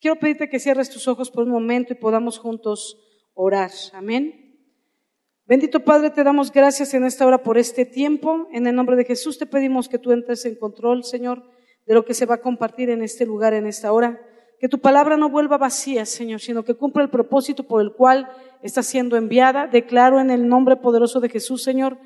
Quiero pedirte que cierres tus ojos por un momento y podamos juntos orar. Amén. Bendito Padre, te damos gracias en esta hora por este tiempo. En el nombre de Jesús te pedimos que tú entres en control, Señor, de lo que se va a compartir en este lugar, en esta hora. Que tu palabra no vuelva vacía, Señor, sino que cumpla el propósito por el cual está siendo enviada. Declaro en el nombre poderoso de Jesús, Señor,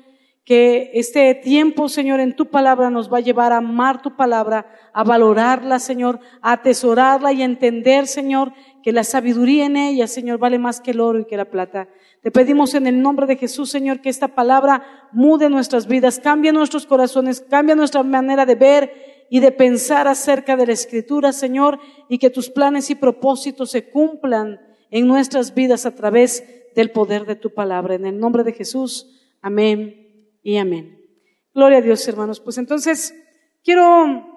que este tiempo, Señor, en tu palabra nos va a llevar a amar tu palabra, a valorarla, Señor, a atesorarla y a entender, Señor, que la sabiduría en ella, Señor, vale más que el oro y que la plata. Te pedimos en el nombre de Jesús, Señor, que esta palabra mude nuestras vidas, cambie nuestros corazones, cambie nuestra manera de ver y de pensar acerca de la Escritura, Señor, y que tus planes y propósitos se cumplan en nuestras vidas a través del poder de tu palabra. En el nombre de Jesús, amén y amén. Gloria a Dios, hermanos. Pues entonces, quiero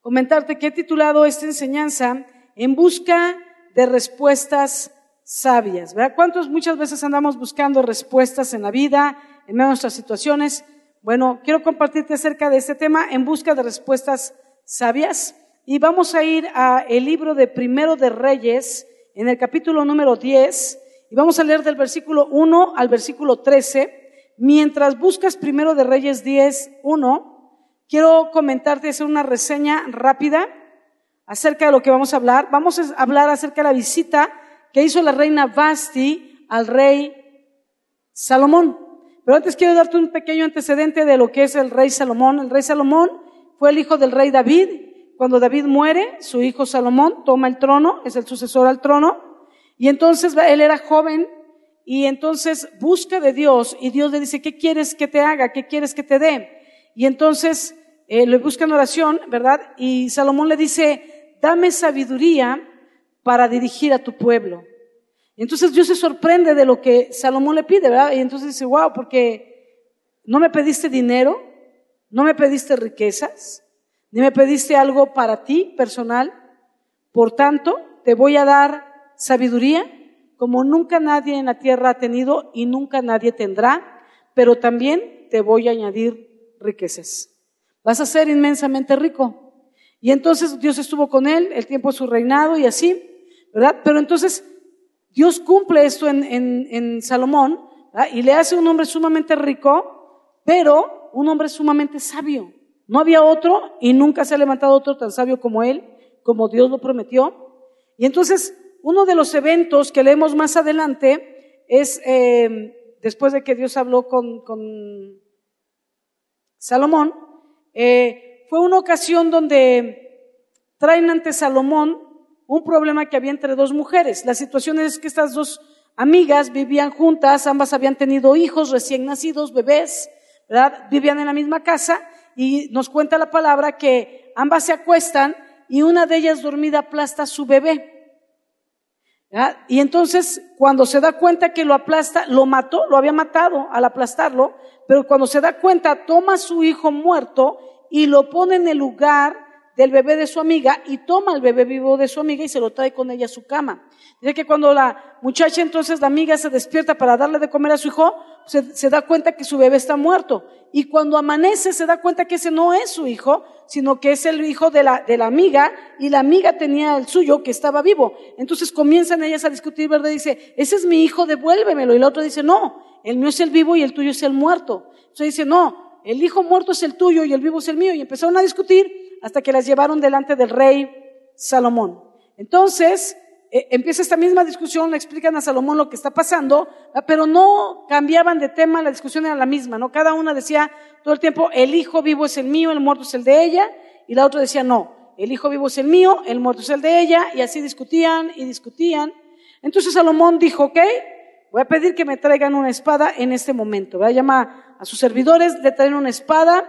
comentarte que he titulado esta enseñanza En busca de respuestas sabias. ¿Verdad? ¿Cuántos muchas veces andamos buscando respuestas en la vida, en nuestras situaciones? Bueno, quiero compartirte acerca de este tema, En busca de respuestas sabias. Y vamos a ir a el libro de Primero de Reyes, en el capítulo número 10, y vamos a leer del versículo 1 al versículo 13 mientras buscas primero de Reyes 10, 1, quiero comentarte, hacer una reseña rápida acerca de lo que vamos a hablar. Vamos a hablar acerca de la visita que hizo la reina Basti al rey Salomón. Pero antes quiero darte un pequeño antecedente de lo que es el rey Salomón. El rey Salomón fue el hijo del rey David. Cuando David muere, su hijo Salomón toma el trono, es el sucesor al trono. Y entonces él era joven y entonces busca de Dios y Dios le dice, ¿qué quieres que te haga? ¿Qué quieres que te dé? Y entonces eh, le busca en oración, ¿verdad? Y Salomón le dice, dame sabiduría para dirigir a tu pueblo. Entonces Dios se sorprende de lo que Salomón le pide, ¿verdad? Y entonces dice, wow, porque no me pediste dinero, no me pediste riquezas, ni me pediste algo para ti personal. Por tanto, te voy a dar sabiduría como nunca nadie en la tierra ha tenido y nunca nadie tendrá, pero también te voy a añadir riquezas. Vas a ser inmensamente rico. Y entonces Dios estuvo con él el tiempo de su reinado y así, ¿verdad? Pero entonces Dios cumple esto en, en, Salomón y le hace un hombre sumamente rico, pero un hombre sumamente sabio. No había otro y nunca se ha levantado otro tan sabio como él, como Dios lo prometió. Y entonces uno de los eventos que leemos más adelante es, eh, después de que Dios habló con, Salomón, eh, fue una ocasión donde traen ante Salomón un problema que había entre dos mujeres. La situación es que estas dos amigas vivían juntas, ambas habían tenido hijos recién nacidos, bebés. Vivían en la misma casa y nos cuenta la palabra que ambas se acuestan y una de ellas dormida aplasta a su bebé. Y entonces, cuando se da cuenta que lo aplasta, lo mató, lo había matado al aplastarlo, pero cuando se da cuenta, toma su hijo muerto y lo pone en el lugar del bebé de su amiga y toma al bebé vivo de su amiga y se lo trae con ella a su cama. Dice que cuando la muchacha entonces, la amiga se despierta para darle de comer a su hijo, se, da cuenta que su bebé está muerto. Y cuando amanece se da cuenta que ese no es su hijo, sino que es el hijo de la, de la amiga y la amiga tenía el suyo que estaba vivo. Entonces comienzan ellas a discutir, ¿verdad? Dice, ese es mi hijo, devuélvemelo. Y la otra dice, no, el mío es el vivo y el tuyo es el muerto. Entonces dice, no, el hijo muerto es el tuyo y el vivo es el mío. Y empezaron a discutir hasta que las llevaron delante del rey Salomón. Entonces, eh, empieza esta misma discusión, le explican a Salomón lo que está pasando, pero no cambiaban de tema, la discusión era la misma, ¿no? Cada una decía todo el tiempo, el hijo vivo es el mío, el muerto es el de ella, y la otra decía, no, el hijo vivo es el mío, el muerto es el de ella, y así discutían y discutían. Entonces Salomón dijo, ok, voy a pedir que me traigan una espada en este momento. Va a llamar a sus servidores, le traen una espada,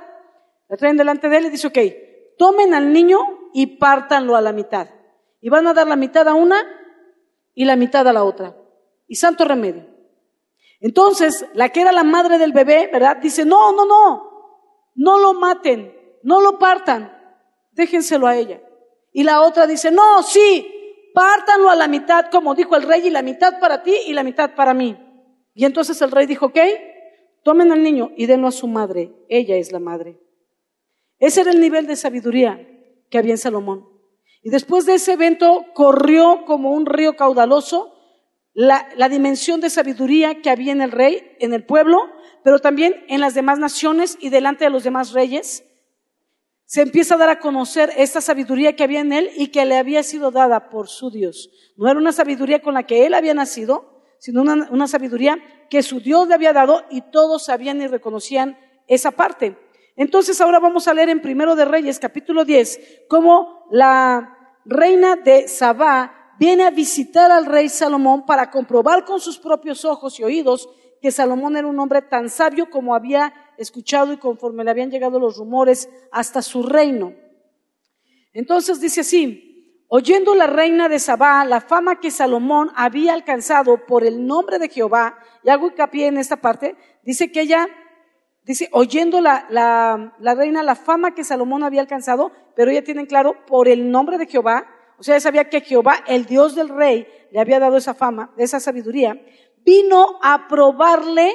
le traen delante de él y dice, ok, tomen al niño y pártanlo a la mitad. Y van a dar la mitad a una y la mitad a la otra. Y santo remedio. Entonces, la que era la madre del bebé, ¿verdad? Dice, no, no, no, no lo maten, no lo partan, déjenselo a ella. Y la otra dice, no, sí, pártanlo a la mitad, como dijo el rey, y la mitad para ti y la mitad para mí. Y entonces el rey dijo, ok, tomen al niño y denlo a su madre, ella es la madre. Ese era el nivel de sabiduría que había en Salomón. Y después de ese evento corrió como un río caudaloso la, dimensión de sabiduría que había en el rey, en el pueblo, pero también en las demás naciones y delante de los demás reyes. Se empieza a dar a conocer esta sabiduría que había en él y que le había sido dada por su Dios. No era una sabiduría con la que él había nacido, sino una, una sabiduría que su Dios le había dado y todos sabían y reconocían esa parte. Entonces ahora vamos a leer en Primero de Reyes, capítulo 10, cómo la reina de Sabá viene a visitar al rey Salomón para comprobar con sus propios ojos y oídos que Salomón era un hombre tan sabio como había escuchado y conforme le habían llegado los rumores hasta su reino. Entonces dice así, oyendo la reina de Sabá la fama que Salomón había alcanzado por el nombre de Jehová, y hago hincapié en esta parte, dice que ella Dice, oyendo la, la, la, reina la fama que Salomón había alcanzado, pero ella tiene claro, por el nombre de Jehová, o sea, sabía que Jehová, el Dios del rey, le había dado esa fama, esa sabiduría, vino a probarle,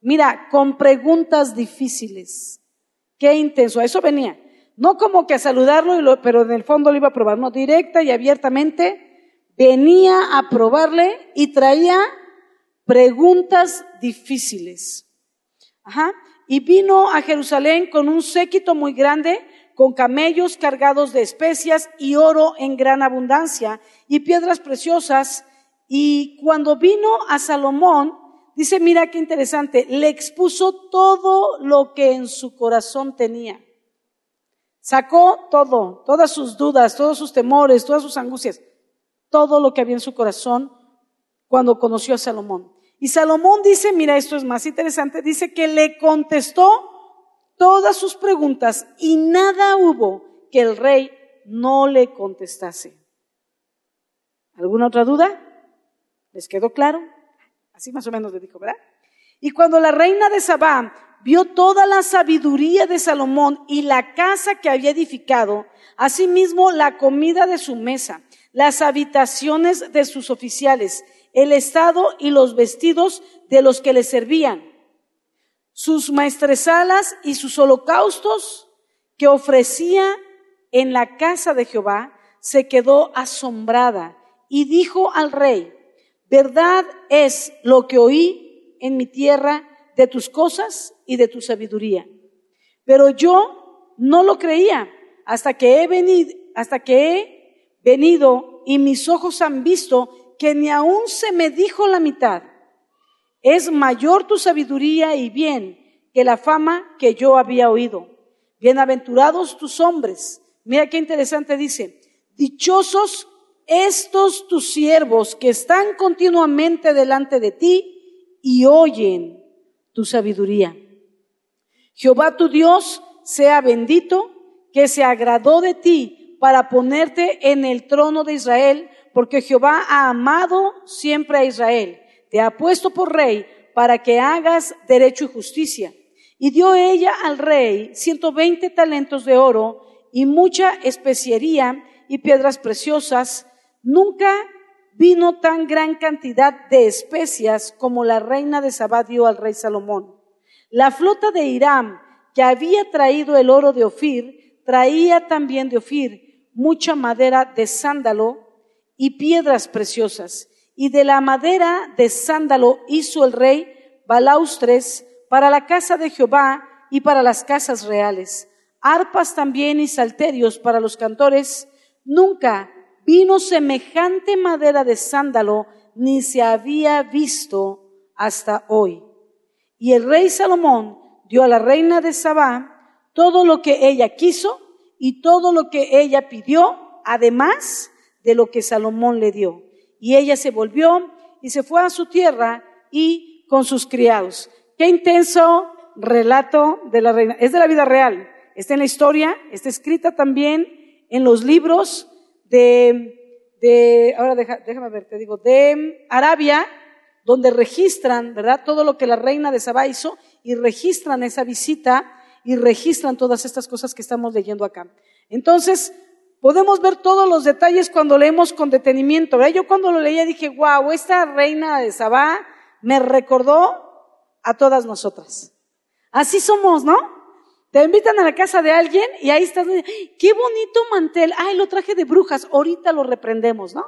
mira, con preguntas difíciles. Qué intenso, a eso venía. No como que a saludarlo, pero en el fondo lo iba a probar, no, directa y abiertamente, venía a probarle y traía preguntas difíciles. Ajá y vino a Jerusalén con un séquito muy grande, con camellos cargados de especias y oro en gran abundancia y piedras preciosas. Y cuando vino a Salomón, dice, mira qué interesante, le expuso todo lo que en su corazón tenía. Sacó todo, todas sus dudas, todos sus temores, todas sus angustias, todo lo que había en su corazón cuando conoció a Salomón. Y Salomón dice, mira, esto es más interesante, dice que le contestó todas sus preguntas y nada hubo que el rey no le contestase. ¿Alguna otra duda? ¿Les quedó claro? Así más o menos le dijo, ¿verdad? Y cuando la reina de Sabá vio toda la sabiduría de Salomón y la casa que había edificado, asimismo la comida de su mesa, las habitaciones de sus oficiales, el estado y los vestidos de los que le servían, sus maestresalas y sus holocaustos que ofrecía en la casa de Jehová, se quedó asombrada y dijo al rey, verdad es lo que oí en mi tierra de tus cosas y de tu sabiduría. Pero yo no lo creía hasta que he venido, hasta que he venido y mis ojos han visto que ni aún se me dijo la mitad. Es mayor tu sabiduría y bien que la fama que yo había oído. Bienaventurados tus hombres. Mira qué interesante dice. Dichosos estos tus siervos que están continuamente delante de ti y oyen tu sabiduría. Jehová tu Dios sea bendito, que se agradó de ti para ponerte en el trono de Israel porque Jehová ha amado siempre a Israel, te ha puesto por rey para que hagas derecho y justicia. Y dio ella al rey ciento veinte talentos de oro y mucha especiería y piedras preciosas. Nunca vino tan gran cantidad de especias como la reina de Sabá dio al rey Salomón. La flota de Hiram, que había traído el oro de Ofir, traía también de Ofir mucha madera de sándalo y piedras preciosas. Y de la madera de sándalo hizo el rey balaustres para la casa de Jehová y para las casas reales, arpas también y salterios para los cantores. Nunca vino semejante madera de sándalo, ni se había visto hasta hoy. Y el rey Salomón dio a la reina de Sabá todo lo que ella quiso y todo lo que ella pidió, además de lo que Salomón le dio. Y ella se volvió y se fue a su tierra y con sus criados. Qué intenso relato de la reina. Es de la vida real. Está en la historia, está escrita también en los libros de, de ahora déjame ver, te digo, de Arabia, donde registran, ¿verdad? Todo lo que la reina de Sabá hizo y registran esa visita y registran todas estas cosas que estamos leyendo acá. Entonces, Podemos ver todos los detalles cuando leemos con detenimiento. Yo cuando lo leía dije, wow, esta reina de Sabá me recordó a todas nosotras. Así somos, ¿no? Te invitan a la casa de alguien y ahí estás, qué bonito mantel, ay, lo traje de brujas, ahorita lo reprendemos, ¿no?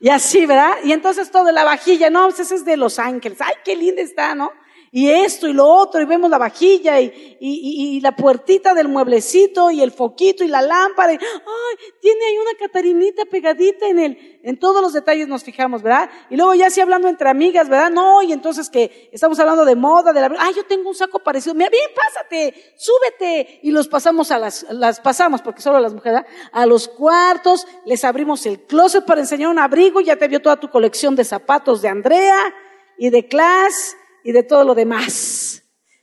Y así, ¿verdad? Y entonces todo la vajilla, no, pues ese es de Los Ángeles, ay, qué linda está, ¿no? Y esto y lo otro, y vemos la vajilla y, y, y, la puertita del mueblecito y el foquito y la lámpara. Y, ay, tiene ahí una catarinita pegadita en el, en todos los detalles nos fijamos, ¿verdad? Y luego ya así hablando entre amigas, ¿verdad? No, y entonces que estamos hablando de moda, de la, ay, yo tengo un saco parecido, mira, bien, pásate, súbete. Y los pasamos a las, las pasamos, porque solo las mujeres, a los cuartos, les abrimos el closet para enseñar un abrigo, ya te vio toda tu colección de zapatos de Andrea y de Class y de todo lo demás.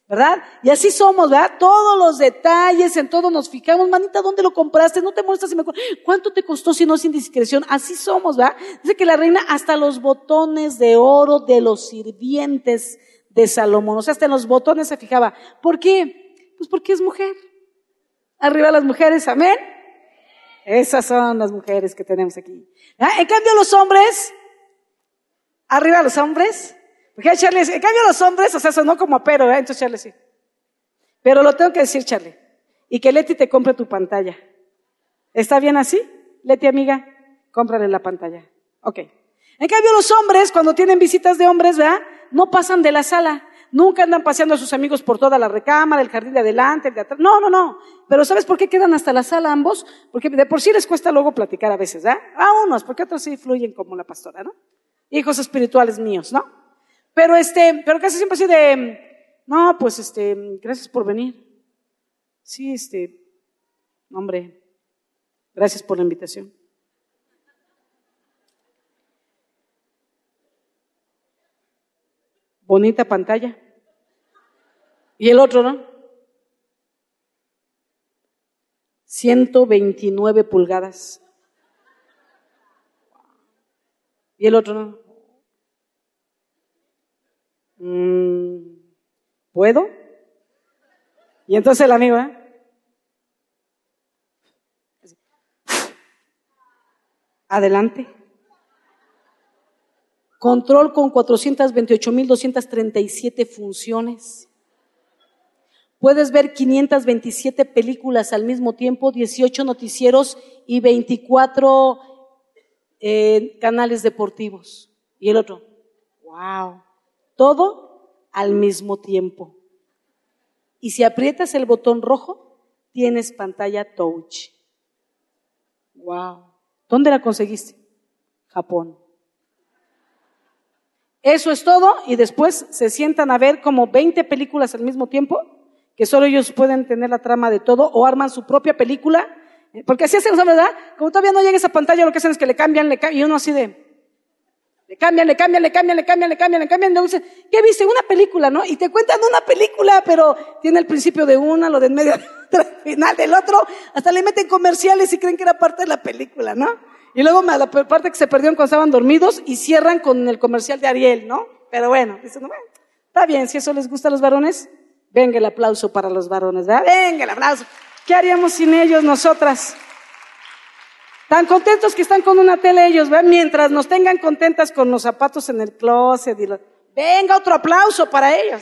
¿Verdad? Y así somos, ¿verdad? Todos los detalles, en todo nos fijamos. Manita, ¿dónde lo compraste? No te muestras si me ¿Cuánto te costó si no es indiscreción? Así somos, ¿verdad? Dice que la reina hasta los botones de oro de los sirvientes de Salomón, o sea, hasta en los botones se fijaba. ¿Por qué? Pues porque es mujer. Arriba las mujeres, amén. Esas son las mujeres que tenemos aquí. En cambio los hombres, arriba los hombres, porque Charlie, en cambio los hombres, o sea, sonó como pero, ¿eh? Entonces Charlie sí. Pero lo tengo que decir, Charlie. Y que Leti te compre tu pantalla. ¿Está bien así? Leti, amiga, cómprale la pantalla. Ok. En cambio los hombres, cuando tienen visitas de hombres, ¿verdad? No pasan de la sala. Nunca andan paseando a sus amigos por toda la recámara, el jardín de adelante, el de atrás. No, no, no. Pero ¿sabes por qué quedan hasta la sala ambos? Porque de por sí les cuesta luego platicar a veces, ¿verdad? A unos, porque otros sí fluyen como la pastora, ¿no? Hijos espirituales míos, ¿no? Pero este, pero casi siempre así de, no, pues este, gracias por venir. Sí, este, hombre, gracias por la invitación. Bonita pantalla. Y el otro, ¿no? 129 pulgadas. Y el otro, ¿no? Mm, ¿puedo? Y entonces el amigo, ¿eh? Adelante. Control con 428.237 funciones. Puedes ver 527 películas al mismo tiempo, 18 noticieros y 24 eh, canales deportivos. Y el otro, wow. Todo al mismo tiempo. Y si aprietas el botón rojo, tienes pantalla touch. Wow. ¿Dónde la conseguiste? Japón. Eso es todo y después se sientan a ver como 20 películas al mismo tiempo, que solo ellos pueden tener la trama de todo o arman su propia película, porque así hacen, ¿verdad? Como todavía no llega esa pantalla, lo que hacen es que le cambian, le cambian y uno así de, le cambian, le cambian, le cambian, le cambian, le cambian, le cambian. ¿qué viste? Una película, ¿no? Y te cuentan una película, pero tiene el principio de una, lo de en medio, el final del otro. Hasta le meten comerciales y creen que era parte de la película, ¿no? Y luego la parte que se perdieron cuando estaban dormidos y cierran con el comercial de Ariel, ¿no? Pero bueno, dicen, bueno, está bien, si eso les gusta a los varones, venga el aplauso para los varones, ¿verdad? Venga el aplauso. ¿Qué haríamos sin ellos nosotras? Tan contentos que están con una tele ellos, ¿ven? Mientras nos tengan contentas con los zapatos en el closet. Y Venga, otro aplauso para ellos.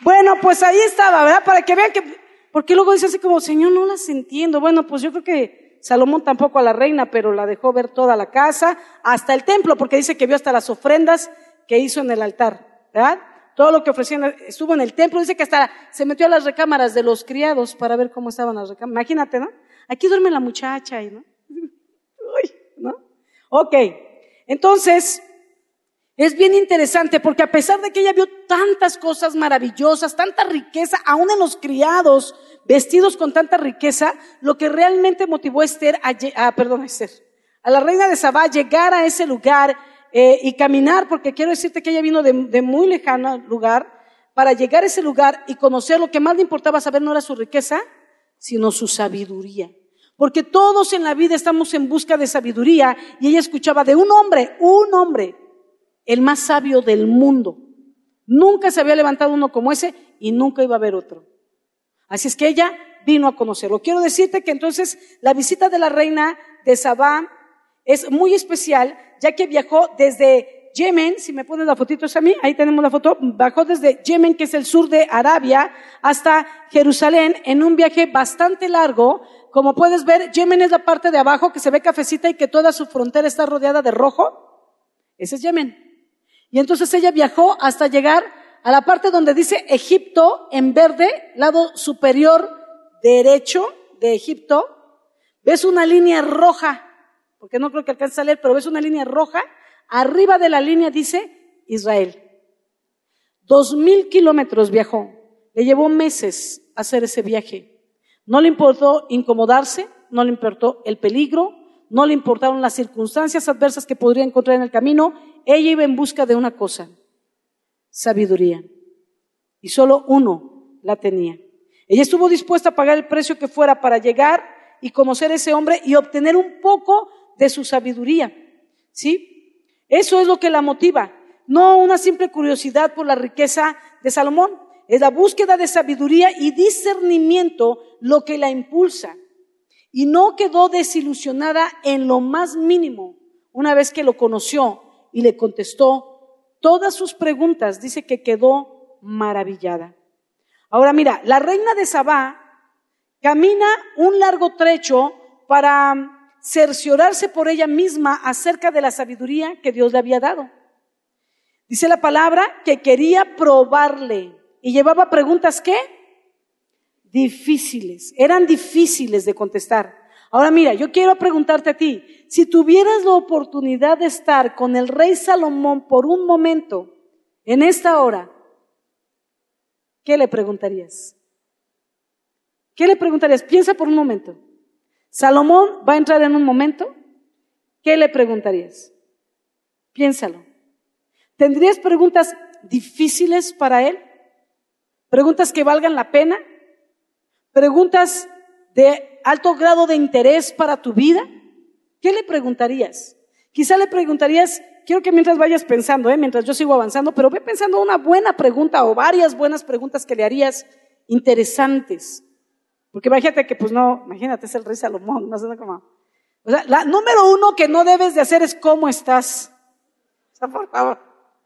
Bueno, pues ahí estaba, ¿verdad? Para que vean que, porque luego dice así como, Señor, no las entiendo. Bueno, pues yo creo que Salomón tampoco a la reina, pero la dejó ver toda la casa, hasta el templo, porque dice que vio hasta las ofrendas que hizo en el altar, ¿verdad? Todo lo que ofrecían estuvo en el templo, dice que hasta se metió a las recámaras de los criados para ver cómo estaban las recámaras. Imagínate, ¿no? Aquí duerme la muchacha, ¿no? Uy, ¿no? Ok, entonces, es bien interesante porque a pesar de que ella vio tantas cosas maravillosas, tanta riqueza, aún en los criados vestidos con tanta riqueza, lo que realmente motivó a Esther, a, perdón, a Esther, a la reina de Sabá llegar a ese lugar eh, y caminar, porque quiero decirte que ella vino de, de muy lejano lugar, para llegar a ese lugar y conocer lo que más le importaba saber no era su riqueza, sino su sabiduría. Porque todos en la vida estamos en busca de sabiduría y ella escuchaba de un hombre, un hombre, el más sabio del mundo. Nunca se había levantado uno como ese y nunca iba a haber otro. Así es que ella vino a conocerlo. Quiero decirte que entonces la visita de la reina de Sabá es muy especial, ya que viajó desde Yemen, si me pones la fotito es a mí, ahí tenemos la foto, bajó desde Yemen, que es el sur de Arabia, hasta Jerusalén en un viaje bastante largo. Como puedes ver, Yemen es la parte de abajo que se ve cafecita y que toda su frontera está rodeada de rojo. Ese es Yemen. Y entonces ella viajó hasta llegar a la parte donde dice Egipto en verde, lado superior derecho de Egipto. Ves una línea roja, porque no creo que alcance a leer, pero ves una línea roja Arriba de la línea dice Israel. Dos mil kilómetros viajó. Le llevó meses hacer ese viaje. No le importó incomodarse, no le importó el peligro, no le importaron las circunstancias adversas que podría encontrar en el camino. Ella iba en busca de una cosa, sabiduría. Y solo uno la tenía. Ella estuvo dispuesta a pagar el precio que fuera para llegar y conocer a ese hombre y obtener un poco de su sabiduría. ¿Sí? Eso es lo que la motiva, no una simple curiosidad por la riqueza de Salomón. Es la búsqueda de sabiduría y discernimiento lo que la impulsa. Y no quedó desilusionada en lo más mínimo una vez que lo conoció y le contestó todas sus preguntas. Dice que quedó maravillada. Ahora mira, la reina de Sabá camina un largo trecho para cerciorarse por ella misma acerca de la sabiduría que Dios le había dado. Dice la palabra que quería probarle y llevaba preguntas que difíciles, eran difíciles de contestar. Ahora mira, yo quiero preguntarte a ti, si tuvieras la oportunidad de estar con el rey Salomón por un momento en esta hora, ¿qué le preguntarías? ¿Qué le preguntarías? Piensa por un momento. Salomón va a entrar en un momento. ¿Qué le preguntarías? Piénsalo. ¿Tendrías preguntas difíciles para él? ¿Preguntas que valgan la pena? ¿Preguntas de alto grado de interés para tu vida? ¿Qué le preguntarías? Quizá le preguntarías, quiero que mientras vayas pensando, ¿eh? mientras yo sigo avanzando, pero ve pensando una buena pregunta o varias buenas preguntas que le harías interesantes. Porque imagínate que, pues no, imagínate, es el rey Salomón, no sé cómo. O sea, la número uno que no debes de hacer es cómo estás. O sea, por favor.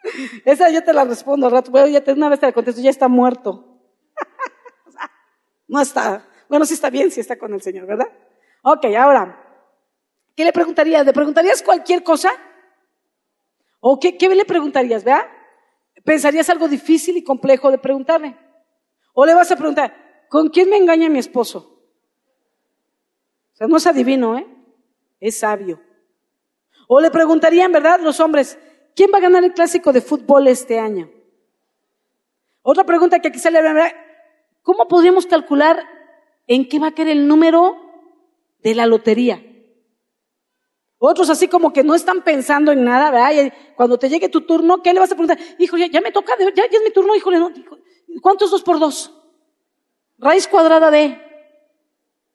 Esa yo te la respondo al rato. Bueno, ya una vez te la contesto, ya está muerto. o sea, no está. Bueno, sí está bien, sí está con el Señor, ¿verdad? Ok, ahora, ¿qué le preguntarías? ¿Le preguntarías cualquier cosa? ¿O qué, qué le preguntarías, verdad? ¿Pensarías algo difícil y complejo de preguntarle? ¿O le vas a preguntar, ¿Con quién me engaña mi esposo? O sea, no es adivino, ¿eh? Es sabio. O le preguntarían, ¿verdad? Los hombres, ¿quién va a ganar el clásico de fútbol este año? Otra pregunta que quizá le habrá, ¿cómo podríamos calcular en qué va a caer el número de la lotería? Otros así como que no están pensando en nada, ¿verdad? cuando te llegue tu turno, ¿qué le vas a preguntar? Hijo, ya, me toca, ya, ya, es mi turno, híjole, ¿no? ¿cuántos dos por dos? Raíz cuadrada de.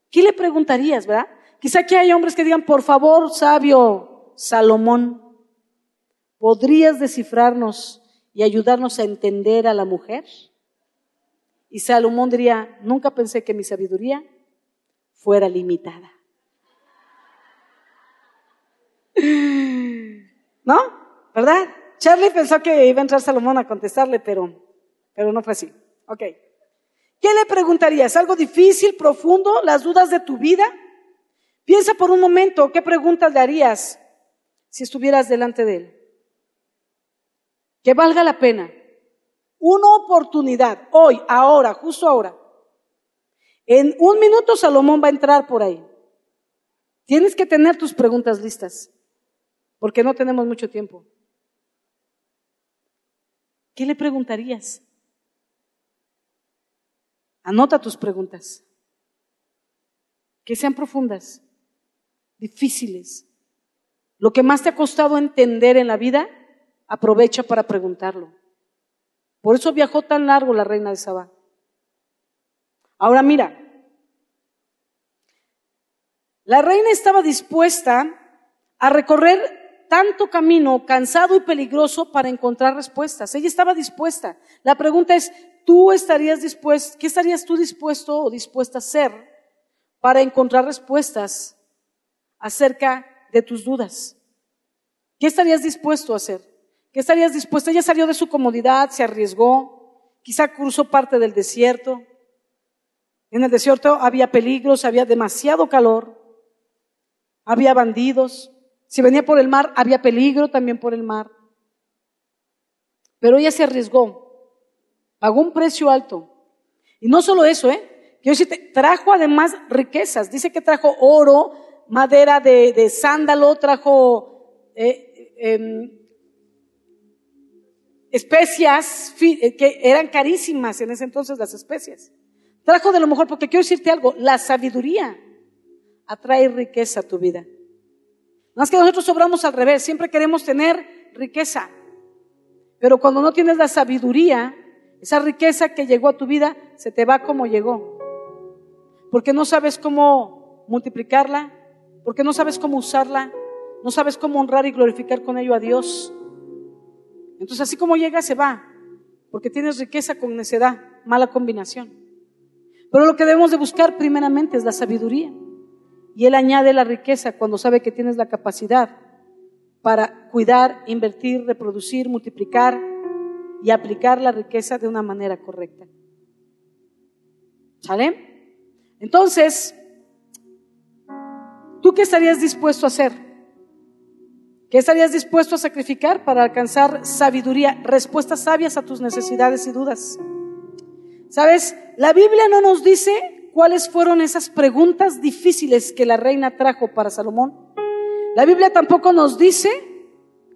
¿Qué le preguntarías, verdad? Quizá que hay hombres que digan, por favor, sabio Salomón, ¿podrías descifrarnos y ayudarnos a entender a la mujer? Y Salomón diría, nunca pensé que mi sabiduría fuera limitada. ¿No? ¿Verdad? Charlie pensó que iba a entrar Salomón a contestarle, pero, pero no fue así. Ok. ¿Qué le preguntarías? ¿Algo difícil, profundo? ¿Las dudas de tu vida? Piensa por un momento, ¿qué preguntas le harías si estuvieras delante de él? Que valga la pena. Una oportunidad, hoy, ahora, justo ahora. En un minuto Salomón va a entrar por ahí. Tienes que tener tus preguntas listas, porque no tenemos mucho tiempo. ¿Qué le preguntarías? Anota tus preguntas. Que sean profundas, difíciles. Lo que más te ha costado entender en la vida, aprovecha para preguntarlo. Por eso viajó tan largo la reina de Sabá. Ahora mira, la reina estaba dispuesta a recorrer tanto camino cansado y peligroso para encontrar respuestas. Ella estaba dispuesta. La pregunta es, tú estarías dispuesto, qué estarías tú dispuesto o dispuesta a hacer para encontrar respuestas acerca de tus dudas? ¿Qué estarías dispuesto a hacer? ¿Qué estarías dispuesta? Ella salió de su comodidad, se arriesgó, quizá cruzó parte del desierto. En el desierto había peligros, había demasiado calor, había bandidos. Si venía por el mar, había peligro también por el mar. Pero ella se arriesgó, pagó un precio alto. Y no solo eso, ¿eh? Quiero decirte, trajo además riquezas. Dice que trajo oro, madera de, sándalo, trajo eh, em, especias eh, que eran carísimas en ese entonces las especias. Trajo de lo mejor, porque quiero decirte algo, la sabiduría atrae riqueza a tu vida. Más que nosotros sobramos al revés, siempre queremos tener riqueza. Pero cuando no tienes la sabiduría, esa riqueza que llegó a tu vida se te va como llegó. Porque no sabes cómo multiplicarla, porque no sabes cómo usarla, no sabes cómo honrar y glorificar con ello a Dios. Entonces así como llega, se va, porque tienes riqueza con necedad, mala combinación. Pero lo que debemos de buscar primeramente es la sabiduría. Y Él añade la riqueza cuando sabe que tienes la capacidad para cuidar, invertir, reproducir, multiplicar y aplicar la riqueza de una manera correcta. ¿Sale? Entonces, ¿tú qué estarías dispuesto a hacer? ¿Qué estarías dispuesto a sacrificar para alcanzar sabiduría, respuestas sabias a tus necesidades y dudas? ¿Sabes? La Biblia no nos dice cuáles fueron esas preguntas difíciles que la reina trajo para Salomón. La Biblia tampoco nos dice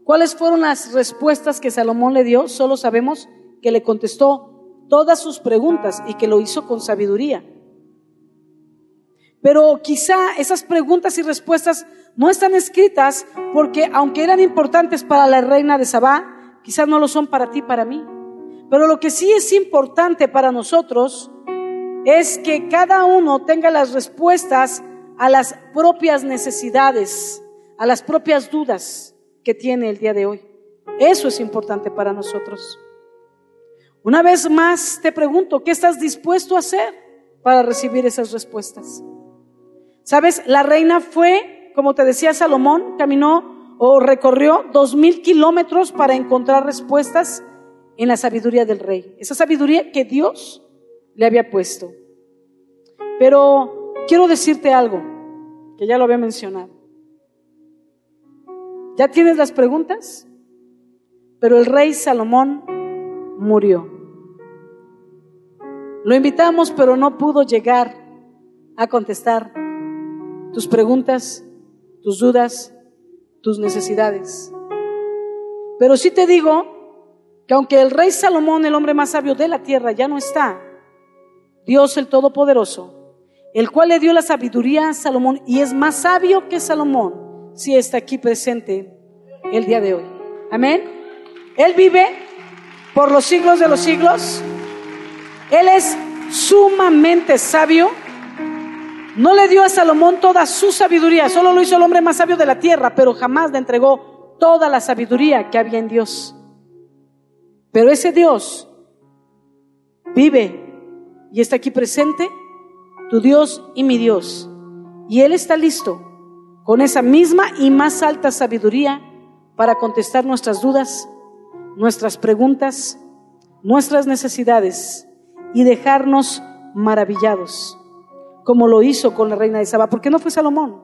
cuáles fueron las respuestas que Salomón le dio, solo sabemos que le contestó todas sus preguntas y que lo hizo con sabiduría. Pero quizá esas preguntas y respuestas no están escritas porque aunque eran importantes para la reina de Sabá, quizás no lo son para ti, para mí. Pero lo que sí es importante para nosotros es que cada uno tenga las respuestas a las propias necesidades, a las propias dudas que tiene el día de hoy. Eso es importante para nosotros. Una vez más te pregunto, ¿qué estás dispuesto a hacer para recibir esas respuestas? ¿Sabes? La reina fue, como te decía Salomón, caminó o recorrió dos mil kilómetros para encontrar respuestas en la sabiduría del rey. Esa sabiduría que Dios le había puesto. Pero quiero decirte algo, que ya lo había mencionado. ¿Ya tienes las preguntas? Pero el rey Salomón murió. Lo invitamos, pero no pudo llegar a contestar tus preguntas, tus dudas, tus necesidades. Pero sí te digo que aunque el rey Salomón, el hombre más sabio de la tierra, ya no está, Dios el Todopoderoso, el cual le dio la sabiduría a Salomón y es más sabio que Salomón, sí está aquí presente el día de hoy. Amén. Él vive por los siglos de los siglos. Él es sumamente sabio no le dio a Salomón toda su sabiduría, solo lo hizo el hombre más sabio de la tierra, pero jamás le entregó toda la sabiduría que había en Dios. Pero ese Dios vive y está aquí presente, tu Dios y mi Dios. Y Él está listo con esa misma y más alta sabiduría para contestar nuestras dudas, nuestras preguntas, nuestras necesidades y dejarnos maravillados como lo hizo con la reina de Saba, porque no fue Salomón,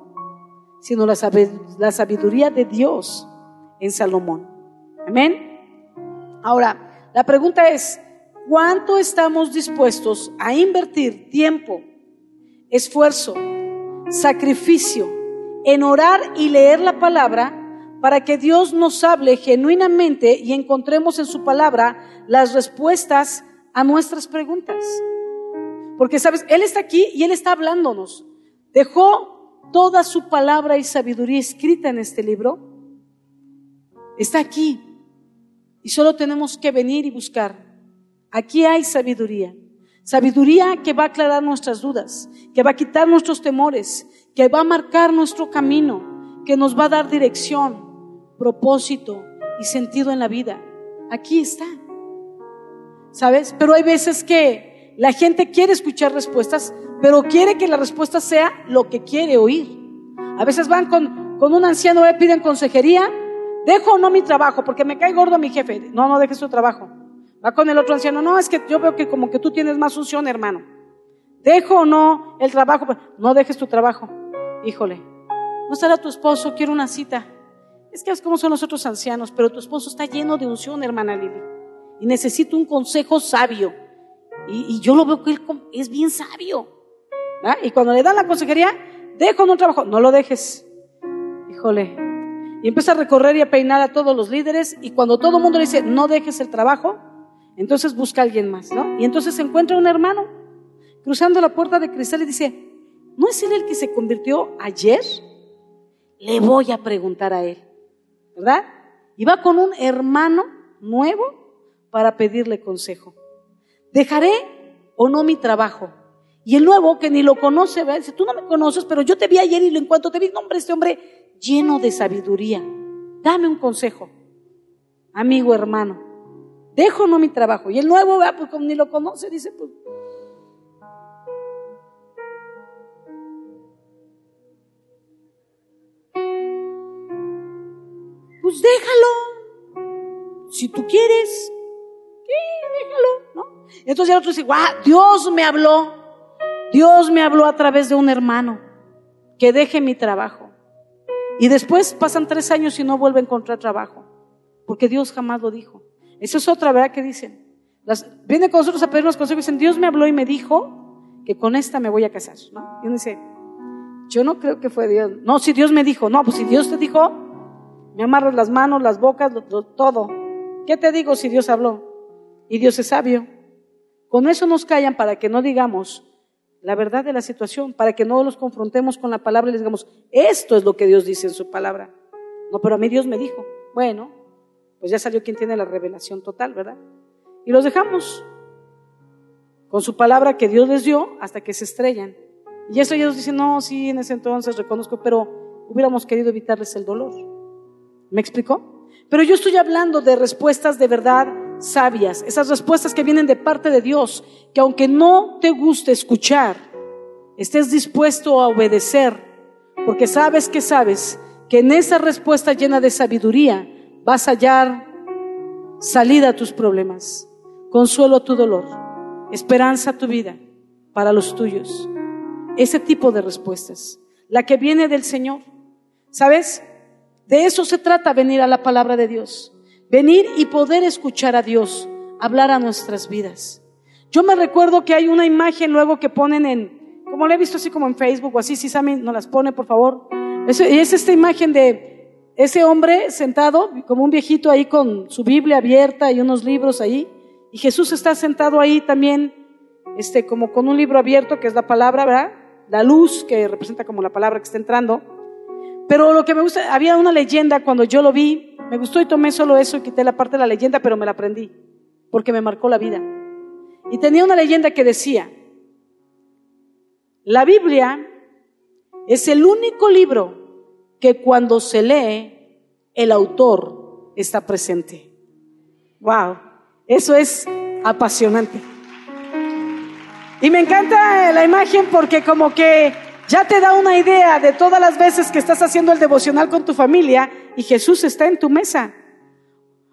sino la, sabiduría de Dios en Salomón. Amén. Ahora, la pregunta es, ¿cuánto estamos dispuestos a invertir tiempo, esfuerzo, sacrificio en orar y leer la palabra para que Dios nos hable genuinamente y encontremos en su palabra las respuestas a nuestras preguntas? Porque, sabes, Él está aquí y Él está hablándonos. Dejó toda su palabra y sabiduría escrita en este libro. Está aquí. Y solo tenemos que venir y buscar. Aquí hay sabiduría. Sabiduría que va a aclarar nuestras dudas, que va a quitar nuestros temores, que va a marcar nuestro camino, que nos va a dar dirección, propósito y sentido en la vida. Aquí está. ¿Sabes? Pero hay veces que la gente quiere escuchar respuestas, pero quiere que la respuesta sea lo que quiere oír. A veces van con, con un anciano, y piden consejería, Dejo o no mi trabajo porque me cae gordo mi jefe. No, no dejes tu trabajo. Va con el otro anciano. No, es que yo veo que como que tú tienes más unción, hermano. Dejo o no el trabajo. No dejes tu trabajo. Híjole. No estará tu esposo, quiero una cita. Es que es como son los otros ancianos, pero tu esposo está lleno de unción, hermana Lili. Y necesito un consejo sabio. Y, yo lo veo que él es bien sabio. Y cuando le dan la consejería, dejo un trabajo. No lo dejes. Híjole. Y empieza a recorrer y a peinar a todos los líderes. Y cuando todo el mundo le dice, no dejes el trabajo, entonces busca a alguien más, ¿no? Y entonces encuentra un hermano cruzando la puerta de cristal y dice, ¿no es él el que se convirtió ayer? Le voy a preguntar a él. ¿verdad? Y va con un hermano nuevo para pedirle consejo. ¿Dejaré o no mi trabajo? Y el nuevo, que ni lo conoce, ¿verdad? dice, tú no me conoces, pero yo te vi ayer y en cuanto te vi, no, hombre, este hombre lleno de sabiduría. Dame un consejo, amigo, hermano. ¿Dejo o no mi trabajo? Y el nuevo, va, pues como ni lo conoce, dice, pues pues déjalo. Si tú quieres, déjalo, ¿no? Entonces el otro dice, guau, Dios me habló. Dios me habló a través de un hermano que deje mi trabajo. Y después pasan tres años y no vuelve a encontrar trabajo, porque Dios jamás lo dijo. Eso es otra verdad que dicen. Las, viene con nosotros a pedirnos consejos y dicen, Dios me habló y me dijo que con esta me voy a casar. ¿no? Y uno dice, yo no creo que fue Dios. No, si Dios me dijo, no, pues si Dios te dijo, me amarras las manos, las bocas, todo. ¿Qué te digo si Dios habló? Y Dios es sabio. Con eso nos callan para que no digamos la verdad de la situación, para que no los confrontemos con la palabra y les digamos, esto es lo que Dios dice en su palabra. No, pero a mí Dios me dijo. Bueno, pues ya salió quien tiene la revelación total, ¿verdad? Y los dejamos con su palabra que Dios les dio hasta que se estrellan. Y eso ellos dicen, no, sí, en ese entonces reconozco, pero hubiéramos querido evitarles el dolor. ¿Me explicó? Pero yo estoy hablando de respuestas de verdad sabias, esas respuestas que vienen de parte de Dios, que aunque no te guste escuchar, estés dispuesto a obedecer, porque sabes que sabes que en esa respuesta llena de sabiduría vas a hallar salida a tus problemas, consuelo a tu dolor, esperanza a tu vida para los tuyos. Ese tipo de respuestas, la que viene del Señor. ¿Sabes? De eso se trata venir a la palabra de Dios. Venir y poder escuchar a Dios, hablar a nuestras vidas. Yo me recuerdo que hay una imagen luego que ponen en, como la he visto así como en Facebook o así, si Sammy nos las pone, por favor. Es, es esta imagen de ese hombre sentado, como un viejito ahí con su Biblia abierta y unos libros ahí. Y Jesús está sentado ahí también, este, como con un libro abierto, que es la palabra, ¿verdad? La luz, que representa como la palabra que está entrando. Pero lo que me gusta, había una leyenda cuando yo lo vi, me gustó y tomé solo eso y quité la parte de la leyenda, pero me la aprendí, porque me marcó la vida. Y tenía una leyenda que decía, la Biblia es el único libro que cuando se lee, el autor está presente. Wow, eso es apasionante. Y me encanta la imagen porque como que ya te da una idea de todas las veces que estás haciendo el devocional con tu familia y Jesús está en tu mesa.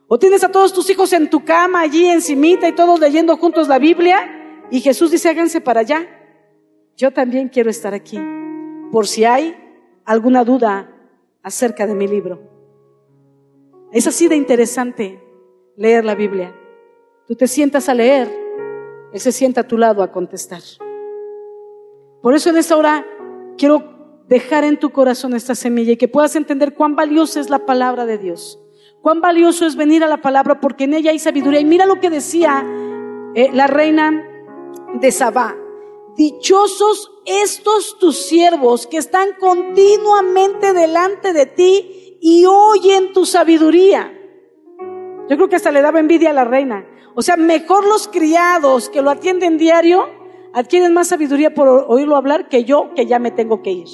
O tienes a todos tus hijos en tu cama allí encimita y todos leyendo juntos la Biblia y Jesús dice háganse para allá. Yo también quiero estar aquí por si hay alguna duda acerca de mi libro. Es así de interesante leer la Biblia. Tú te sientas a leer, Él se sienta a tu lado a contestar. Por eso en esta hora quiero dejar en tu corazón esta semilla y que puedas entender cuán valiosa es la palabra de Dios. Cuán valioso es venir a la palabra porque en ella hay sabiduría. Y mira lo que decía eh, la reina de Sabá. Dichosos estos tus siervos que están continuamente delante de ti y oyen tu sabiduría. Yo creo que hasta le daba envidia a la reina. O sea, mejor los criados que lo atienden diario adquieren más sabiduría por oírlo hablar que yo, que ya me tengo que ir.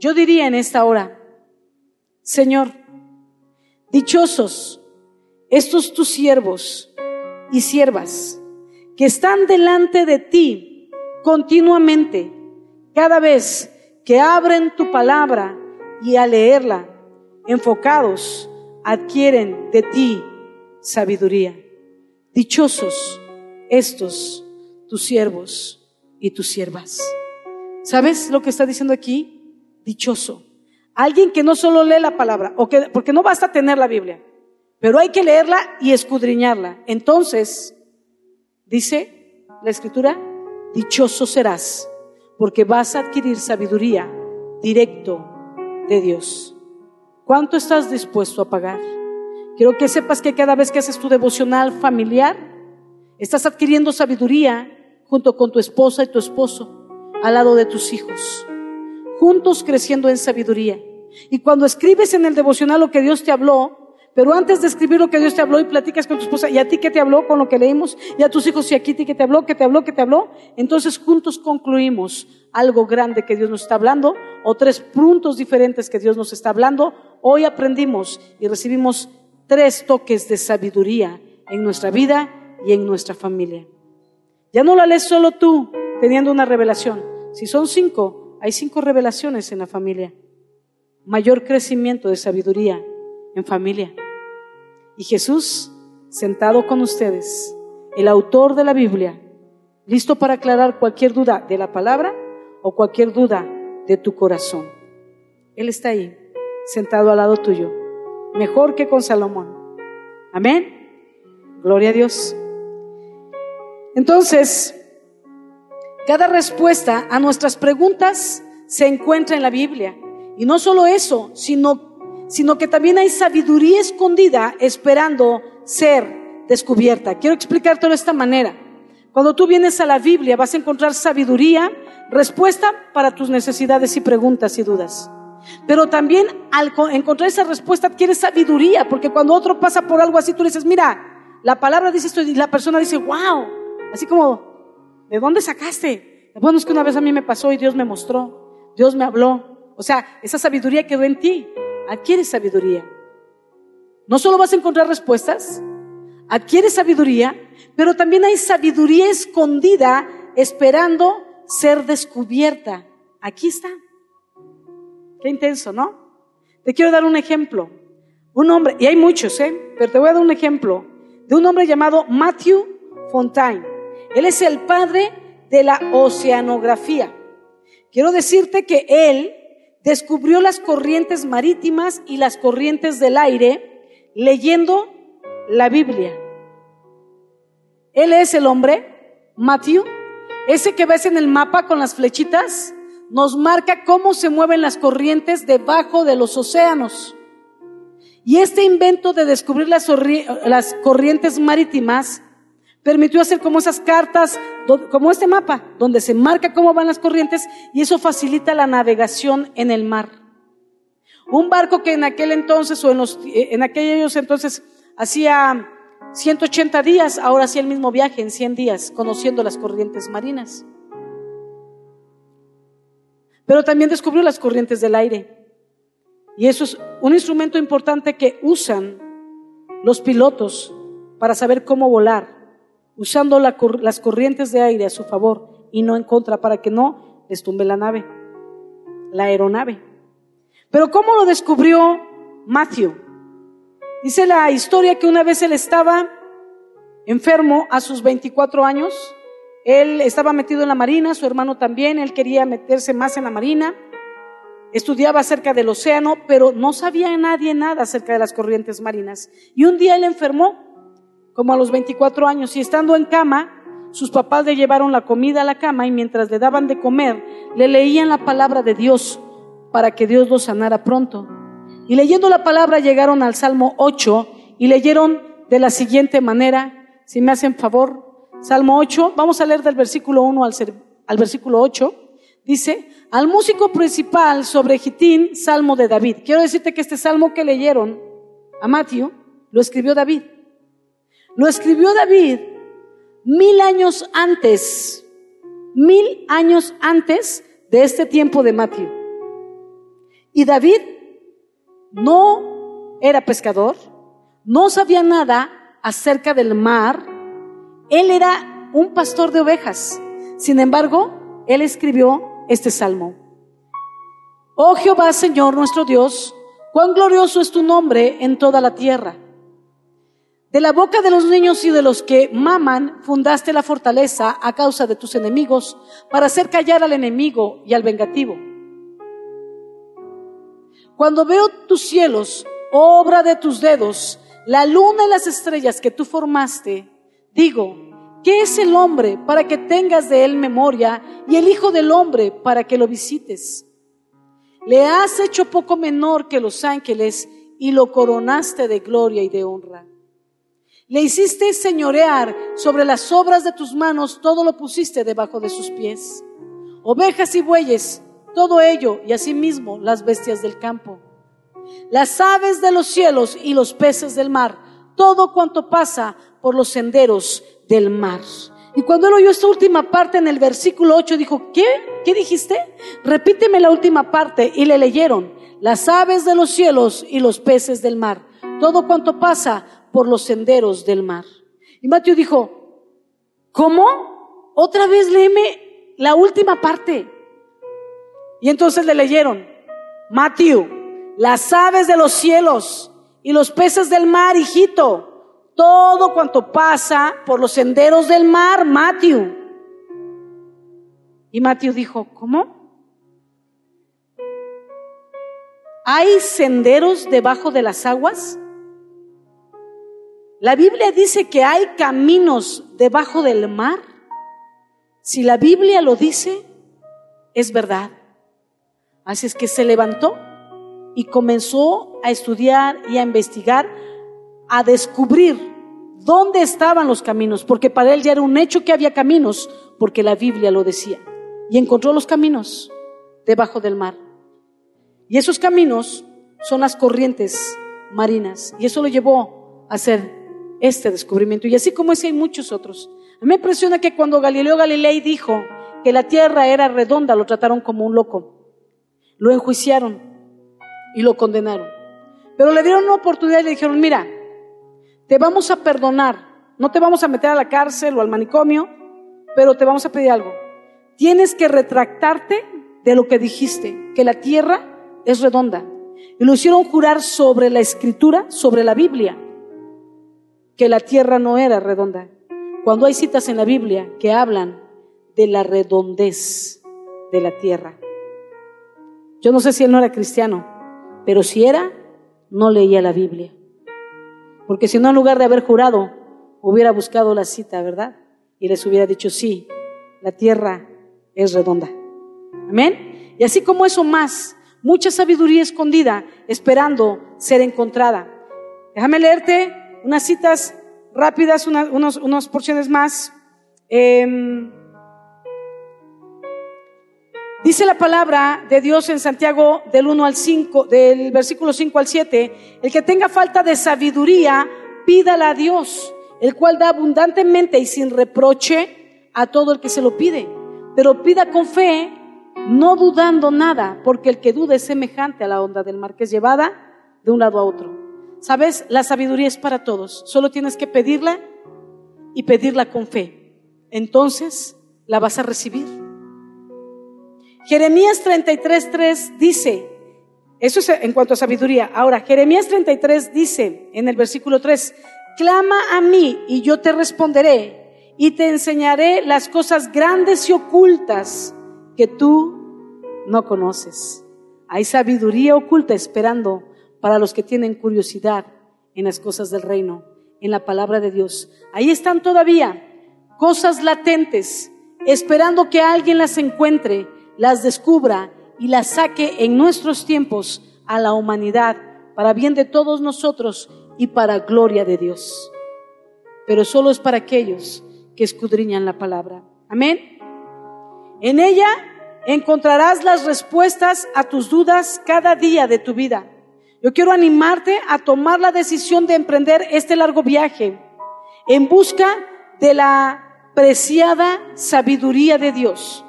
Yo diría en esta hora, Señor, dichosos estos tus siervos y siervas que están delante de ti continuamente, cada vez que abren tu palabra y a leerla, enfocados adquieren de ti sabiduría. Dichosos estos tus siervos y tus siervas. ¿Sabes lo que está diciendo aquí? Dichoso. Alguien que no solo lee la palabra, o que, porque no basta tener la Biblia, pero hay que leerla y escudriñarla. Entonces, dice la escritura, dichoso serás, porque vas a adquirir sabiduría directo de Dios. ¿Cuánto estás dispuesto a pagar? Quiero que sepas que cada vez que haces tu devocional familiar, estás adquiriendo sabiduría junto con tu esposa y tu esposo, al lado de tus hijos, juntos creciendo en sabiduría. Y cuando escribes en el devocional lo que Dios te habló, pero antes de escribir lo que Dios te habló y platicas con tu esposa, y a ti que te habló con lo que leímos, y a tus hijos y a ti que te habló, que te habló, que te habló, entonces juntos concluimos algo grande que Dios nos está hablando, o tres puntos diferentes que Dios nos está hablando. Hoy aprendimos y recibimos tres toques de sabiduría en nuestra vida y en nuestra familia. Ya no la lees solo tú teniendo una revelación. Si son cinco, hay cinco revelaciones en la familia. Mayor crecimiento de sabiduría en familia. Y Jesús, sentado con ustedes, el autor de la Biblia, listo para aclarar cualquier duda de la palabra o cualquier duda de tu corazón. Él está ahí, sentado al lado tuyo, mejor que con Salomón. Amén. Gloria a Dios. Entonces, cada respuesta a nuestras preguntas se encuentra en la Biblia. Y no solo eso, sino sino que también hay sabiduría escondida esperando ser descubierta. Quiero explicártelo de esta manera. Cuando tú vienes a la Biblia vas a encontrar sabiduría, respuesta para tus necesidades y preguntas y dudas. Pero también al encontrar esa respuesta adquieres sabiduría, porque cuando otro pasa por algo así, tú le dices, mira, la palabra dice esto y la persona dice, wow, así como, ¿de dónde sacaste? Bueno, es que una vez a mí me pasó y Dios me mostró, Dios me habló. O sea, esa sabiduría quedó en ti adquieres sabiduría. No solo vas a encontrar respuestas, adquieres sabiduría, pero también hay sabiduría escondida esperando ser descubierta. Aquí está. Qué intenso, ¿no? Te quiero dar un ejemplo. Un hombre, y hay muchos, ¿eh? Pero te voy a dar un ejemplo de un hombre llamado Matthew Fontaine. Él es el padre de la oceanografía. Quiero decirte que él descubrió las corrientes marítimas y las corrientes del aire leyendo la Biblia. Él es el hombre, Matthew, ese que ves en el mapa con las flechitas, nos marca cómo se mueven las corrientes debajo de los océanos. Y este invento de descubrir las, las corrientes marítimas permitió hacer como esas cartas, como este mapa, donde se marca cómo van las corrientes y eso facilita la navegación en el mar. Un barco que en aquel entonces o en, los, eh, aquellos entonces hacía 180 días, ahora hacía el mismo viaje en 100 días, conociendo las corrientes marinas. Pero también descubrió las corrientes del aire. Y eso es un instrumento importante que usan los pilotos para saber cómo volar usando las corrientes de aire a su favor y no en contra para que no les tumbe la nave, la aeronave. Pero ¿cómo lo descubrió Matthew? Dice la historia que una vez él estaba enfermo a sus 24 años, él estaba metido en la marina, su hermano también, él quería meterse más en la marina, estudiaba acerca del océano, pero no sabía nadie nada acerca de las corrientes marinas. Y un día él enfermó como a los 24 años, y estando en cama, sus papás le llevaron la comida a la cama y mientras le daban de comer, le leían la palabra de Dios para que Dios lo sanara pronto. Y leyendo la palabra llegaron al Salmo 8 y leyeron de la siguiente manera, si me hacen favor, Salmo 8, vamos a leer del versículo 1 al, versículo 8, dice, al músico principal sobre Gitín, Salmo de David. Quiero decirte que este salmo que leyeron a Matthew, lo escribió David. Lo escribió David mil años antes, mil años antes de este tiempo de Mateo. Y David no era pescador, no sabía nada acerca del mar, él era un pastor de ovejas. Sin embargo, él escribió este salmo. Oh Jehová, Señor nuestro Dios, Cuán glorioso es tu nombre en toda la tierra. De la boca de los niños y de los que maman fundaste la fortaleza a causa de tus enemigos para hacer callar al enemigo y al vengativo. Cuando veo tus cielos, obra de tus dedos, la luna y las estrellas que tú formaste, digo, ¿qué es el hombre para que tengas de él memoria y el Hijo del hombre para que lo visites? Le has hecho poco menor que los ángeles y lo coronaste de gloria y de honra. Le hiciste señorear sobre las obras de tus manos, todo lo pusiste debajo de sus pies. Ovejas y bueyes, todo ello, y asimismo las bestias del campo. Las aves de los cielos y los peces del mar, todo cuanto pasa por los senderos del mar. Y cuando él oyó esta última parte en el versículo 8, dijo, ¿qué? ¿Qué dijiste? Repíteme la última parte. Y le leyeron, las aves de los cielos y los peces del mar, todo cuanto pasa por los senderos del mar. Y Mateo dijo, ¿cómo? Otra vez léeme la última parte. Y entonces le leyeron, Mateo, las aves de los cielos y los peces del mar, hijito, todo cuanto pasa por los senderos del mar, Mateo. Y Mateo dijo, ¿cómo? ¿Hay senderos debajo de las aguas? La Biblia dice que hay caminos debajo del mar. Si la Biblia lo dice, es verdad. Así es que se levantó y comenzó a estudiar y a investigar, a descubrir dónde estaban los caminos, porque para él ya era un hecho que había caminos, porque la Biblia lo decía. Y encontró los caminos debajo del mar. Y esos caminos son las corrientes marinas. Y eso lo llevó a ser este descubrimiento. Y así como ese hay muchos otros. A mí me impresiona que cuando Galileo Galilei dijo que la tierra era redonda, lo trataron como un loco. Lo enjuiciaron y lo condenaron. Pero le dieron una oportunidad y le dijeron, mira, te vamos a perdonar, no te vamos a meter a la cárcel o al manicomio, pero te vamos a pedir algo. Tienes que retractarte de lo que dijiste, que la tierra es redonda. Y lo hicieron jurar sobre la escritura, sobre la Biblia que la tierra no era redonda. Cuando hay citas en la Biblia que hablan de la redondez de la tierra. Yo no sé si él no era cristiano, pero si era, no leía la Biblia. Porque si no, en lugar de haber jurado, hubiera buscado la cita, ¿verdad? Y les hubiera dicho, sí, la tierra es redonda. Amén. Y así como eso más, mucha sabiduría escondida esperando ser encontrada. Déjame leerte unas citas rápidas, unas porciones más. Em, dice la palabra de Dios en Santiago del 1 al 5, del versículo 5 al 7, el que tenga falta de sabiduría, pídala a Dios, el cual da abundantemente y sin reproche a todo el que se lo pide. Pero pida con fe, no dudando nada, porque el que duda es semejante a la onda del mar que es llevada de un lado a otro. Sabes, la sabiduría es para todos. Solo tienes que pedirla y pedirla con fe. Entonces la vas a recibir. Jeremías 33.3 dice, eso es en cuanto a sabiduría. Ahora, Jeremías 33 dice en el versículo 3, clama a mí y yo te responderé y te enseñaré las cosas grandes y ocultas que tú no conoces. Hay sabiduría oculta esperando para los que tienen curiosidad en las cosas del reino, en la palabra de Dios. Ahí están todavía cosas latentes, esperando que alguien las encuentre, las descubra y las saque en nuestros tiempos a la humanidad, para bien de todos nosotros y para gloria de Dios. Pero solo es para aquellos que escudriñan la palabra. Amén. En ella encontrarás las respuestas a tus dudas cada día de tu vida. Yo quiero animarte a tomar la decisión de emprender este largo viaje en busca de la preciada sabiduría de Dios.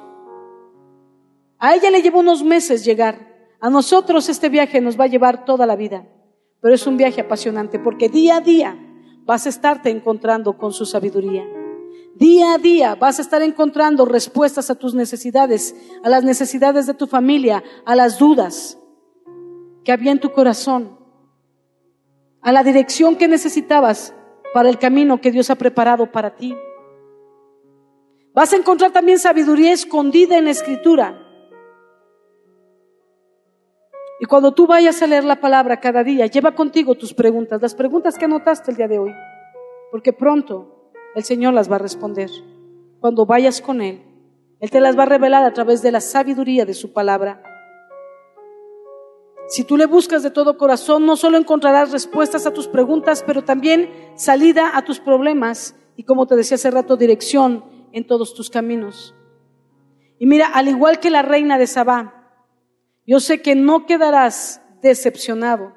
A ella le llevó unos meses llegar. A nosotros este viaje nos va a llevar toda la vida. Pero es un viaje apasionante porque día a día vas a estarte encontrando con su sabiduría. Día a día vas a estar encontrando respuestas a tus necesidades, a las necesidades de tu familia, a las dudas había en tu corazón, a la dirección que necesitabas para el camino que Dios ha preparado para ti. Vas a encontrar también sabiduría escondida en la escritura. Y cuando tú vayas a leer la palabra cada día, lleva contigo tus preguntas, las preguntas que anotaste el día de hoy, porque pronto el Señor las va a responder. Cuando vayas con Él, Él te las va a revelar a través de la sabiduría de su palabra. Si tú le buscas de todo corazón, no solo encontrarás respuestas a tus preguntas, pero también salida a tus problemas y, como te decía hace rato, dirección en todos tus caminos. Y mira, al igual que la reina de Sabá, yo sé que no quedarás decepcionado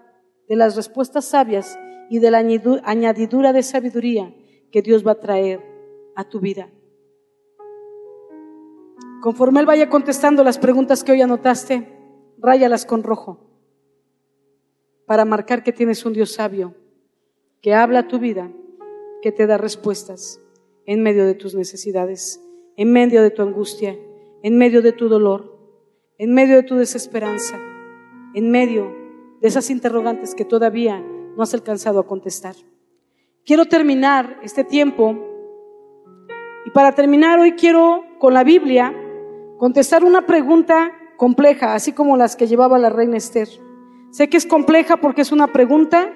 de las respuestas sabias y de la añadidura de sabiduría que Dios va a traer a tu vida. Conforme Él vaya contestando las preguntas que hoy anotaste, ráyalas con rojo para marcar que tienes un Dios sabio, que habla tu vida, que te da respuestas en medio de tus necesidades, en medio de tu angustia, en medio de tu dolor, en medio de tu desesperanza, en medio de esas interrogantes que todavía no has alcanzado a contestar. Quiero terminar este tiempo y para terminar hoy quiero con la Biblia contestar una pregunta compleja, así como las que llevaba la reina Esther. Sé que es compleja porque es una pregunta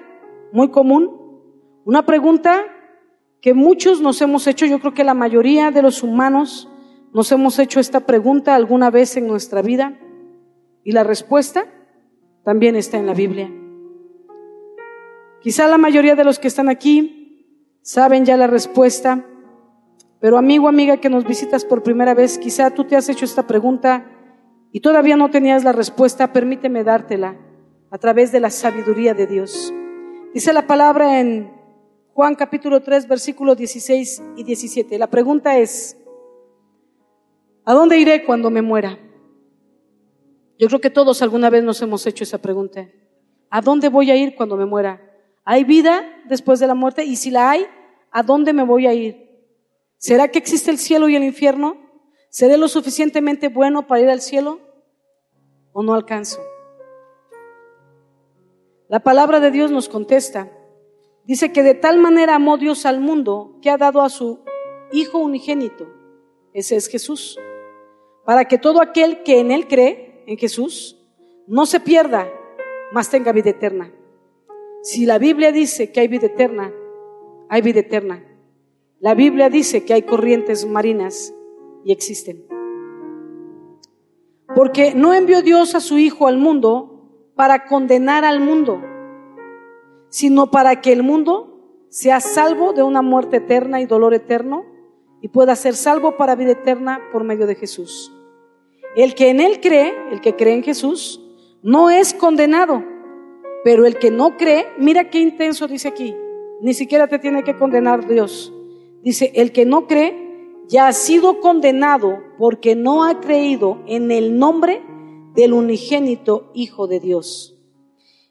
muy común, una pregunta que muchos nos hemos hecho, yo creo que la mayoría de los humanos nos hemos hecho esta pregunta alguna vez en nuestra vida y la respuesta también está en la Biblia. Quizá la mayoría de los que están aquí saben ya la respuesta, pero amigo, amiga que nos visitas por primera vez, quizá tú te has hecho esta pregunta y todavía no tenías la respuesta, permíteme dártela a través de la sabiduría de Dios. Dice la palabra en Juan capítulo 3, versículos 16 y 17. La pregunta es, ¿a dónde iré cuando me muera? Yo creo que todos alguna vez nos hemos hecho esa pregunta. ¿A dónde voy a ir cuando me muera? ¿Hay vida después de la muerte? Y si la hay, ¿a dónde me voy a ir? ¿Será que existe el cielo y el infierno? ¿Seré lo suficientemente bueno para ir al cielo? ¿O no alcanzo? La palabra de Dios nos contesta. Dice que de tal manera amó Dios al mundo que ha dado a su Hijo unigénito. Ese es Jesús. Para que todo aquel que en Él cree, en Jesús, no se pierda, mas tenga vida eterna. Si la Biblia dice que hay vida eterna, hay vida eterna. La Biblia dice que hay corrientes marinas y existen. Porque no envió Dios a su Hijo al mundo para condenar al mundo, sino para que el mundo sea salvo de una muerte eterna y dolor eterno y pueda ser salvo para vida eterna por medio de Jesús. El que en Él cree, el que cree en Jesús, no es condenado, pero el que no cree, mira qué intenso dice aquí, ni siquiera te tiene que condenar Dios. Dice, el que no cree ya ha sido condenado porque no ha creído en el nombre del unigénito Hijo de Dios.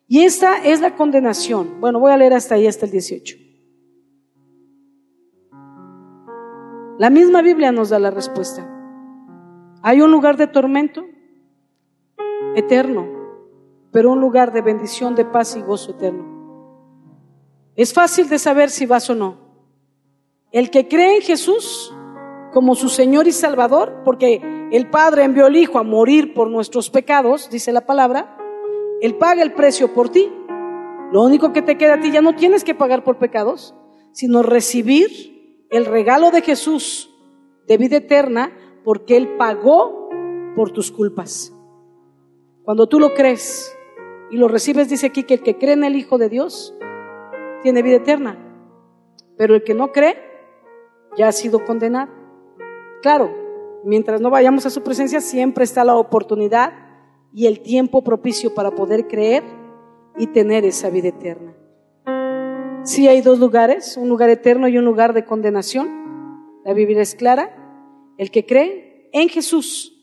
Y esta es la condenación. Bueno, voy a leer hasta ahí, hasta el 18. La misma Biblia nos da la respuesta. Hay un lugar de tormento eterno, pero un lugar de bendición, de paz y gozo eterno. Es fácil de saber si vas o no. El que cree en Jesús como su Señor y Salvador, porque el Padre envió al Hijo a morir por nuestros pecados, dice la palabra, Él paga el precio por ti. Lo único que te queda a ti ya no tienes que pagar por pecados, sino recibir el regalo de Jesús de vida eterna, porque Él pagó por tus culpas. Cuando tú lo crees y lo recibes, dice aquí que el que cree en el Hijo de Dios tiene vida eterna, pero el que no cree ya ha sido condenado. Claro, mientras no vayamos a su presencia, siempre está la oportunidad y el tiempo propicio para poder creer y tener esa vida eterna. Sí hay dos lugares, un lugar eterno y un lugar de condenación. La Biblia es clara. El que cree en Jesús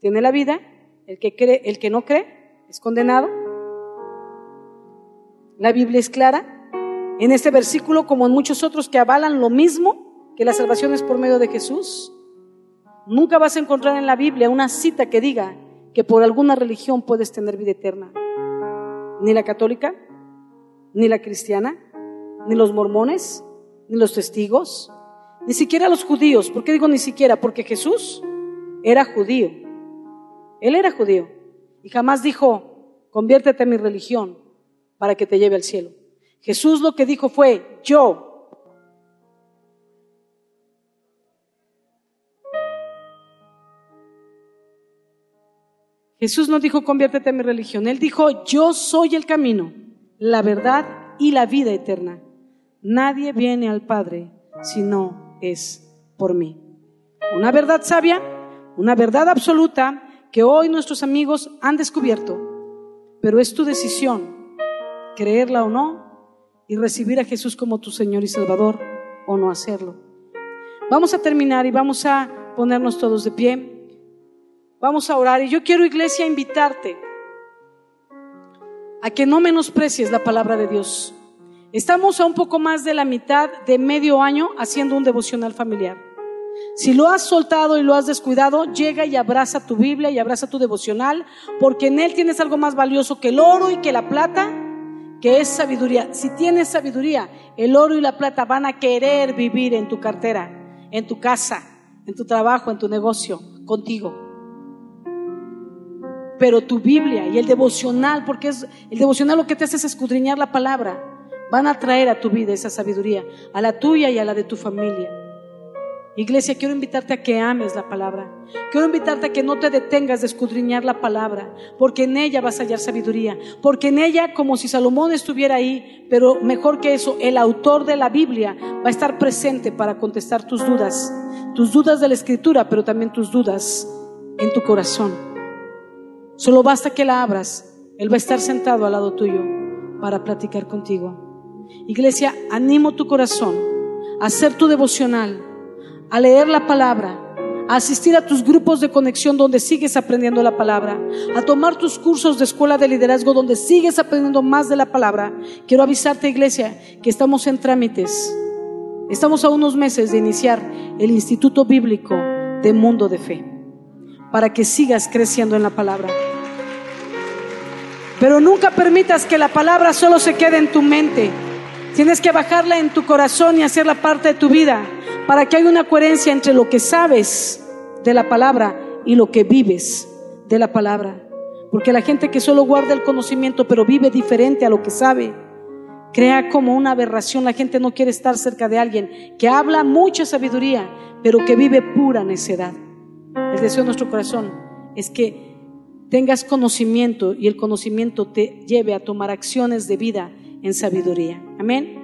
tiene la vida, el que cree, el que no cree es condenado. La Biblia es clara en este versículo como en muchos otros que avalan lo mismo que la salvación es por medio de Jesús. Nunca vas a encontrar en la Biblia una cita que diga que por alguna religión puedes tener vida eterna. ni la católica, ni la cristiana, ni los mormones, ni los testigos, ni siquiera los judíos. ¿Por qué digo ni siquiera? Porque Jesús era judío. Él era judío. Y jamás dijo, conviértete a mi religión para que te lleve al cielo. Jesús lo que dijo fue, yo. Jesús no dijo, conviértete a mi religión. Él dijo, yo soy el camino, la verdad y la vida eterna. Nadie viene al Padre si no es por mí. Una verdad sabia, una verdad absoluta que hoy nuestros amigos han descubierto, pero es tu decisión creerla o no y recibir a Jesús como tu Señor y Salvador o no hacerlo. Vamos a terminar y vamos a ponernos todos de pie. Vamos a orar y yo quiero iglesia invitarte a que no menosprecies la palabra de Dios. Estamos a un poco más de la mitad de medio año haciendo un devocional familiar. Si lo has soltado y lo has descuidado, llega y abraza tu Biblia y abraza tu devocional, porque en él tienes algo más valioso que el oro y que la plata, que es sabiduría. Si tienes sabiduría, el oro y la plata van a querer vivir en tu cartera, en tu casa, en tu trabajo, en tu negocio, contigo pero tu Biblia y el devocional, porque es el devocional lo que te hace es escudriñar la palabra, van a traer a tu vida esa sabiduría, a la tuya y a la de tu familia. Iglesia, quiero invitarte a que ames la palabra. Quiero invitarte a que no te detengas de escudriñar la palabra, porque en ella vas a hallar sabiduría, porque en ella, como si Salomón estuviera ahí, pero mejor que eso, el autor de la Biblia va a estar presente para contestar tus dudas, tus dudas de la escritura, pero también tus dudas en tu corazón. Solo basta que la abras. Él va a estar sentado al lado tuyo para platicar contigo. Iglesia, animo tu corazón a hacer tu devocional, a leer la palabra, a asistir a tus grupos de conexión donde sigues aprendiendo la palabra, a tomar tus cursos de escuela de liderazgo donde sigues aprendiendo más de la palabra. Quiero avisarte, iglesia, que estamos en trámites. Estamos a unos meses de iniciar el Instituto Bíblico de Mundo de Fe para que sigas creciendo en la palabra. Pero nunca permitas que la palabra solo se quede en tu mente. Tienes que bajarla en tu corazón y hacerla parte de tu vida para que haya una coherencia entre lo que sabes de la palabra y lo que vives de la palabra. Porque la gente que solo guarda el conocimiento pero vive diferente a lo que sabe, crea como una aberración. La gente no quiere estar cerca de alguien que habla mucha sabiduría, pero que vive pura necedad. El deseo de nuestro corazón es que tengas conocimiento y el conocimiento te lleve a tomar acciones de vida en sabiduría. Amén.